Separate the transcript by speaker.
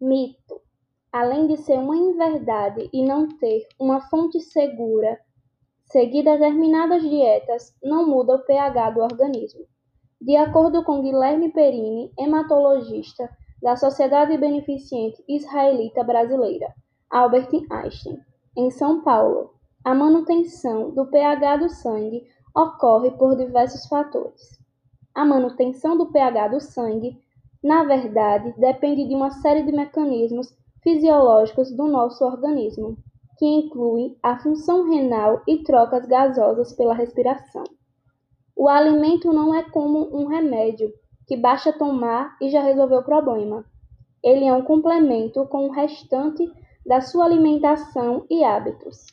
Speaker 1: Mito. Além de ser uma inverdade e não ter uma fonte segura, seguir determinadas dietas não muda o pH do organismo. De acordo com Guilherme Perini, hematologista da Sociedade Beneficente Israelita Brasileira, Albert Einstein, em São Paulo, a manutenção do pH do sangue ocorre por diversos fatores. A manutenção do pH do sangue, na verdade, depende de uma série de mecanismos fisiológicos do nosso organismo, que incluem a função renal e trocas gasosas pela respiração. O alimento não é como um remédio que basta tomar e já resolveu o problema. Ele é um complemento com o restante da sua alimentação e hábitos.